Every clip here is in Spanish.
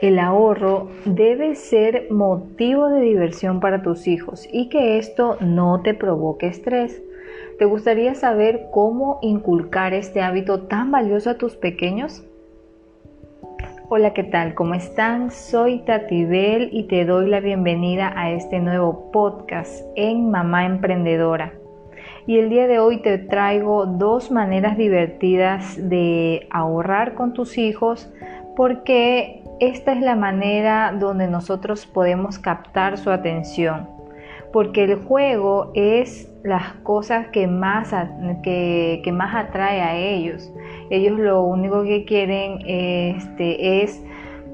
el ahorro debe ser motivo de diversión para tus hijos y que esto no te provoque estrés. ¿Te gustaría saber cómo inculcar este hábito tan valioso a tus pequeños? Hola, ¿qué tal? ¿Cómo están? Soy Tatibel y te doy la bienvenida a este nuevo podcast en Mamá Emprendedora. Y el día de hoy te traigo dos maneras divertidas de ahorrar con tus hijos porque esta es la manera donde nosotros podemos captar su atención, porque el juego es las cosas que más, que, más atrae a ellos. Ellos lo único que quieren este, es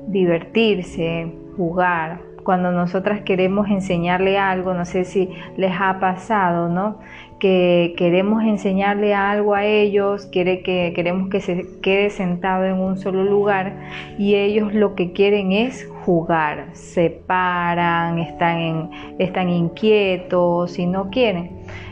divertirse, jugar. Cuando nosotras queremos enseñarle algo, no sé si les ha pasado, ¿no? que queremos enseñarle algo a ellos, quiere que, queremos que se quede sentado en un solo lugar y ellos lo que quieren es jugar, se paran, están, están inquietos y no quieren.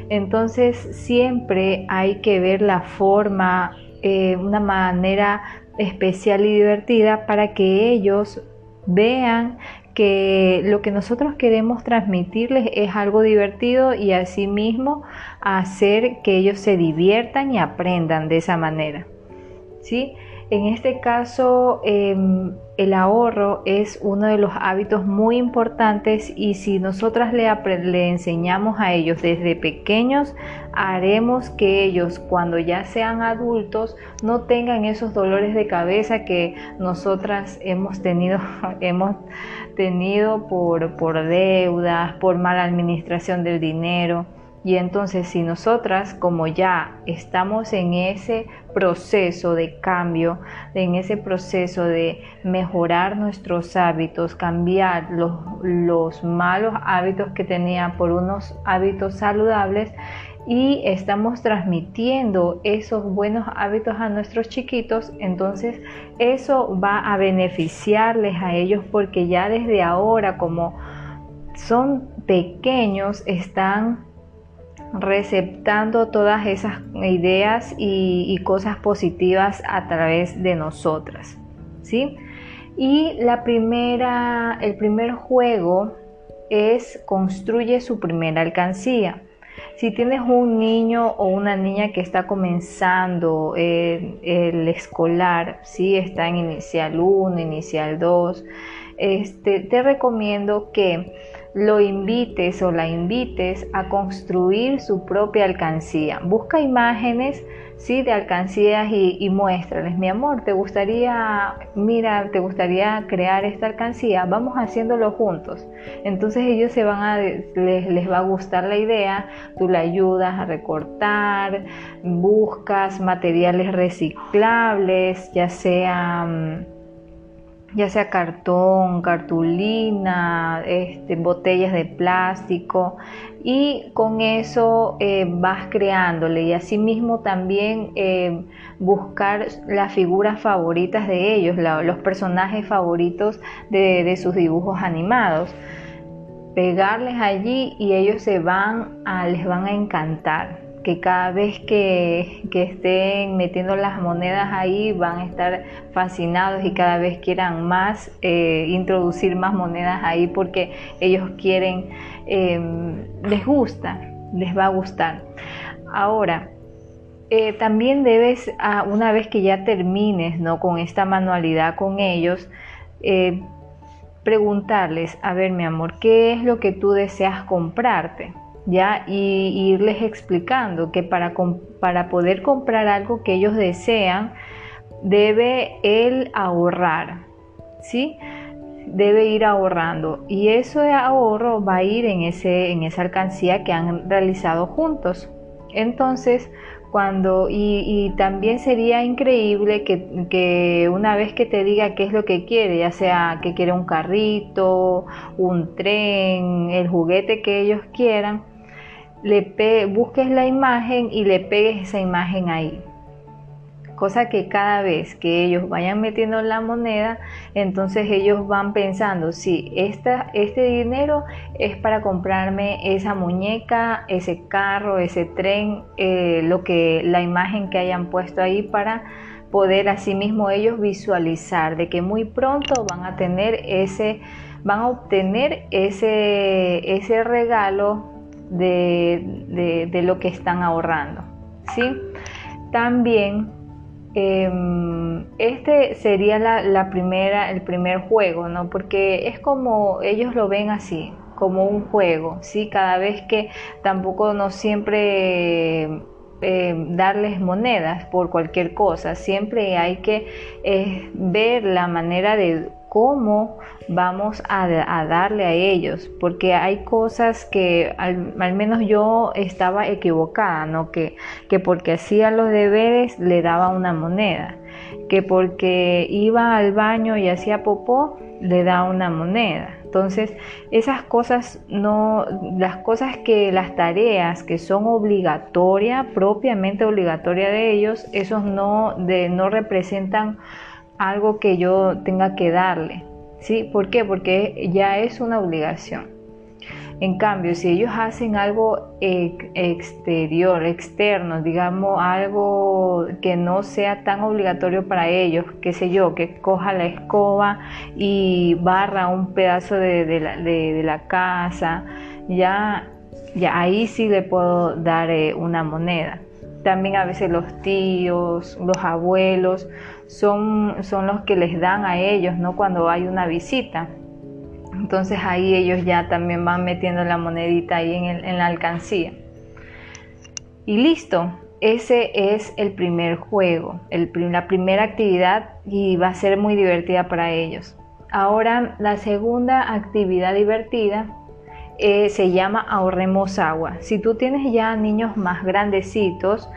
Entonces siempre hay que ver la forma, eh, una manera especial y divertida para que ellos vean que lo que nosotros queremos transmitirles es algo divertido y asimismo hacer que ellos se diviertan y aprendan de esa manera. ¿sí? En este caso, em, el ahorro es uno de los hábitos muy importantes y si nosotras le, le, enseñamos a ellos desde pequeños, haremos que ellos cuando ya sean adultos no tengan esos dolores de cabeza que nosotras hemos tenido, hemos tenido por, por deudas, por mala administración del dinero. Y entonces si nosotras, como ya estamos en ese proceso de cambio, en ese proceso de mejorar nuestros hábitos, cambiar los, los malos hábitos que tenía por unos hábitos saludables, y estamos transmitiendo esos buenos hábitos a nuestros chiquitos, entonces eso va a beneficiarles a ellos porque ya desde ahora como son pequeños están receptando todas esas ideas y, cosas positivas a través de nosotras. ¿sí? Y la primera, el primer juego es construye su primera alcancía. Si tienes un niño o una niña que está comenzando el, el escolar, ¿sí? está en inicial 1, inicial 2, este, te recomiendo que lo invites o la invites a construir su propia alcancía. Busca imágenes ¿sí? de alcancías y, muéstrales, mi amor, ¿te gustaría, mira, te gustaría crear esta alcancía? Vamos haciéndolo juntos. Entonces ellos se van a, les, les va a gustar la idea, tú la ayudas a recortar, buscas materiales reciclables, ya sea ya sea cartón, cartulina, este, botellas de plástico y con eso eh, vas creándole y asimismo también eh, buscar las figuras favoritas de ellos, los personajes favoritos de, sus dibujos animados, pegarles allí y ellos se van a, les van a encantar que cada vez que, estén metiendo las monedas ahí van a estar fascinados y cada vez quieran más, eh, introducir más monedas ahí porque ellos quieren, em, les gusta, les va a gustar. Ahora, eh, también debes, una vez que ya termines ¿no? con esta manualidad con ellos, eh, preguntarles, a ver mi amor, ¿qué es lo que tú deseas comprarte? ¿Ya? Y, irles explicando que para, para poder comprar algo que ellos desean, debe él ahorrar, ¿sí? Debe ir ahorrando y eso de ahorro va a ir en, ese, en esa alcancía que han realizado juntos. Entonces, cuando, y, también sería increíble que, que, una vez que te diga qué es lo que quiere, ya sea que quiere un carrito, un tren, el juguete que ellos quieran, le busques la imagen y le pegues esa imagen ahí. Cosa que cada vez que ellos vayan metiendo la moneda, entonces ellos van pensando, esta, este dinero es para comprarme esa muñeca, ese carro, ese tren, eh, lo que, la imagen que hayan puesto ahí para poder asimismo ellos visualizar de que muy pronto van a tener ese, van a obtener ese, ese regalo de, lo que están ahorrando. ¿sí? También em, este sería la, primera, el primer juego, ¿no? Porque es como ellos lo ven así, como un juego, ¿sí? Cada vez que tampoco no siempre eh, darles monedas por cualquier cosa, siempre hay que eh, ver la manera de cómo vamos a, darle a ellos, porque hay cosas que al, menos yo estaba equivocada, ¿no? Que, que porque hacía los deberes le daba una moneda, que porque iba al baño y hacía popó le da una moneda. Entonces, esas cosas no, las cosas que, las tareas que son obligatorias, propiamente obligatorias de ellos, esos no, de, no representan algo que yo tenga que darle. ¿Sí? ¿Por qué? Porque ya es una obligación. En cambio, si ellos hacen algo exterior, externo, digamos algo que no sea tan obligatorio para ellos, qué sé yo, que coja la escoba y barra un pedazo de, la, casa, ya, ya ahí sí le puedo dar eh, una moneda. También a veces los tíos, los abuelos, son, son los que les dan a ellos, ¿no? Cuando hay una visita. Entonces ahí ellos ya también van metiendo la monedita ahí en, la alcancía. Y listo, ese es el primer juego, la primera actividad y va a ser muy divertida para ellos. Ahora la segunda actividad divertida eh, se llama ahorremos agua. Si tú tienes ya niños más grandecitos,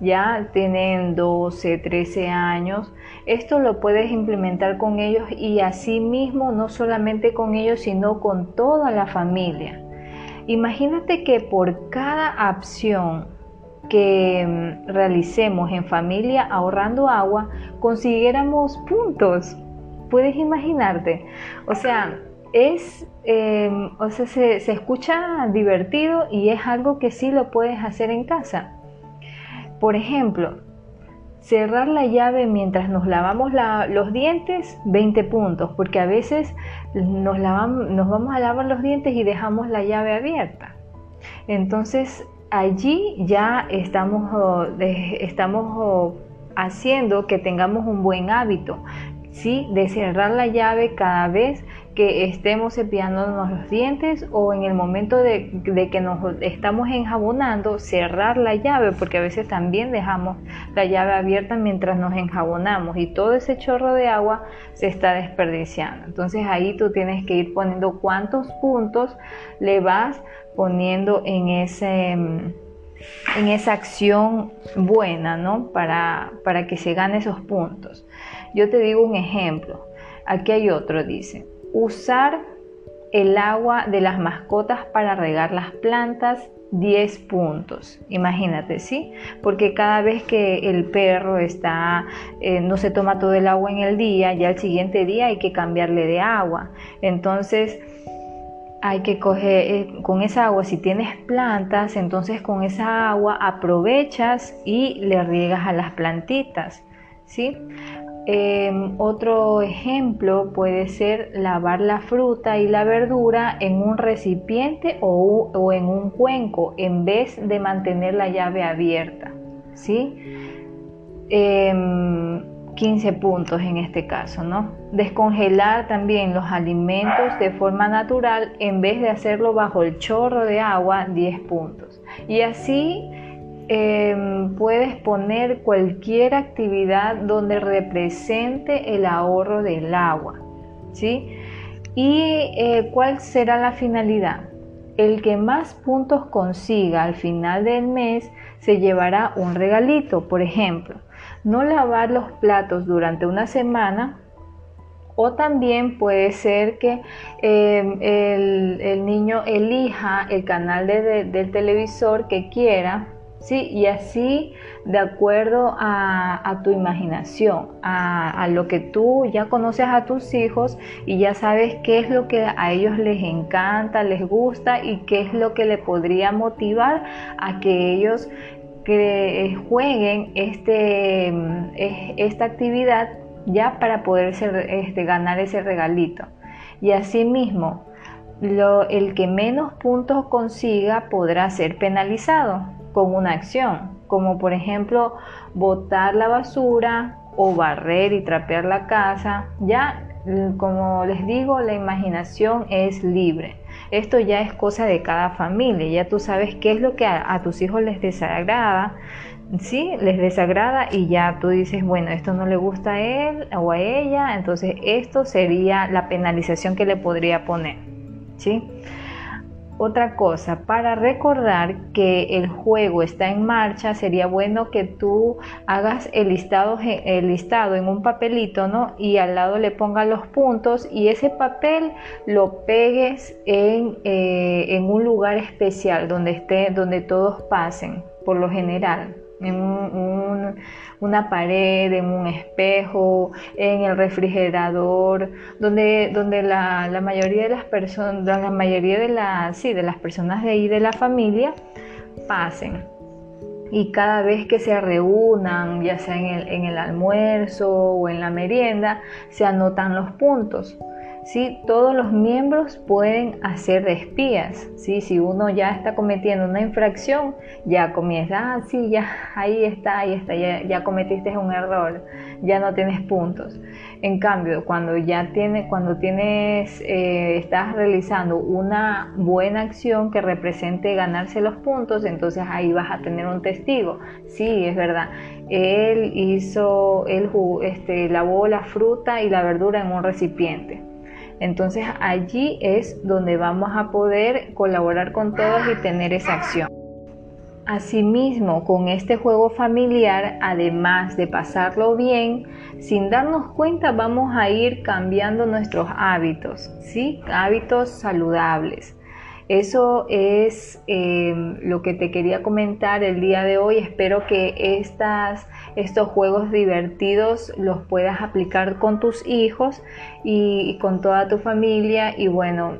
ya tienen 12, 13 años, esto lo puedes implementar con ellos y así mismo no solamente con ellos, sino con toda la familia. Imagínate que por cada acción que mm, realicemos en familia ahorrando agua, consiguiéramos puntos. ¿Puedes imaginarte? O sea, es, em, o sea, se, se escucha divertido y es algo que sí lo puedes hacer en casa. Por ejemplo, cerrar la llave mientras nos lavamos los dientes, 20 puntos, porque a veces nos, nos vamos a lavar los dientes y dejamos la llave abierta. Entonces allí ya estamos, estamos haciendo que tengamos un buen hábito, ¿sí? de cerrar la llave cada vez que estemos cepillándonos los dientes o en el momento de, que nos estamos enjabonando, cerrar la llave, porque a veces también dejamos la llave abierta mientras nos enjabonamos y todo ese chorro de agua se está desperdiciando. Entonces ahí tú tienes que ir poniendo cuántos puntos le vas poniendo en ese en esa acción buena, ¿no? Para, para que se gane esos puntos. Yo te digo un ejemplo. Aquí hay otro, dice usar el agua de las mascotas para regar las plantas 10 puntos. Imagínate, ¿sí? Porque cada vez que el perro está, eh, no se toma todo el agua en el día, ya el siguiente día hay que cambiarle de agua. Entonces, hay que coger eh, con esa agua, si tienes plantas, entonces con esa agua aprovechas y le riegas a las plantitas, ¿sí? Em, otro ejemplo puede ser lavar la fruta y la verdura en un recipiente o, en un cuenco en vez de mantener la llave abierta. ¿sí? 15 em, puntos en este caso, ¿no? Descongelar también los alimentos de forma natural en vez de hacerlo bajo el chorro de agua, 10 puntos. Y así Em, puedes poner cualquier actividad donde represente el ahorro del agua. ¿sí? ¿Y eh, cuál será la finalidad? El que más puntos consiga al final del mes se llevará un regalito, por ejemplo, no lavar los platos durante una semana o también puede ser que em, el, niño elija el canal del televisor que quiera ¿sí? Y así, de acuerdo a, tu imaginación, a, lo que tú ya conoces a tus hijos y ya sabes qué es lo que a ellos les encanta, les gusta y qué es lo que le podría motivar a que ellos eh, jueguen este, esta actividad ya para poder este, ganar ese regalito. Y asimismo, lo, el que menos puntos consiga podrá ser penalizado con una acción, como por ejemplo botar la basura o barrer y trapear la casa. Ya, como les digo, la imaginación es libre. Esto ya es cosa de cada familia, ya tú sabes qué es lo que a, tus hijos les desagrada, ¿sí? Les desagrada y ya tú dices, bueno, esto no le gusta a él o a ella, entonces esto sería la penalización que le podría poner, ¿sí? Otra cosa, para recordar que el juego está en marcha, sería bueno que tú hagas el listado, el listado en un papelito, ¿no? Y al lado le pongas los puntos y ese papel lo pegues en, eh, en un lugar especial donde esté, donde todos pasen, por lo general en una pared, en un espejo, en el refrigerador, donde, donde la, mayoría de las personas, la mayoría de las, sí, de las personas de ahí de la familia pasen. Y cada vez que se reúnan, ya sea en el, en el almuerzo o en la merienda, se anotan los puntos. ¿Sí? Todos los miembros pueden hacer de espías, ¿sí? Si uno ya está cometiendo una infracción, ya comienza, ah, sí, ya, ahí está, ahí está, ya, cometiste un error, ya no tienes puntos. En cambio, cuando ya tienes, cuando tienes, eh, estás realizando una buena acción que represente ganarse los puntos, entonces ahí vas a tener un testigo. Sí, es verdad. Él hizo, él este, lavó la fruta y la verdura en un recipiente entonces allí es donde vamos a poder colaborar con todos y tener esa acción. Asimismo, con este juego familiar, además de pasarlo bien, sin darnos cuenta vamos a ir cambiando nuestros hábitos, ¿sí? Hábitos saludables. Eso es em, lo que te quería comentar el día de hoy. Espero que estas, estos juegos divertidos los puedas aplicar con tus hijos y, con toda tu familia. Y bueno,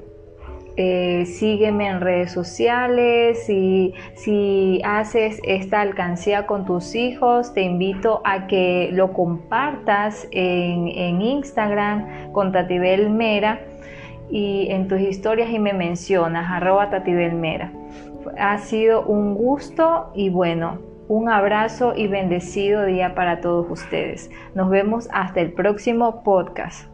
eh, sígueme en redes sociales y si haces esta alcancía con tus hijos, te invito a que lo compartas en, en Instagram con Tatibel Mera y en tus historias y me mencionas, arroba Belmera. Ha sido un gusto y bueno, un abrazo y bendecido día para todos ustedes. Nos vemos hasta el próximo podcast.